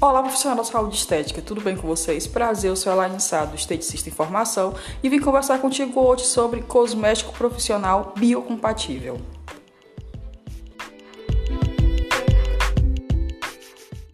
Olá, profissional da saúde estética, tudo bem com vocês? Prazer, eu sou Elaine Sá, do Esteticista formação, e vim conversar contigo hoje sobre cosmético profissional biocompatível.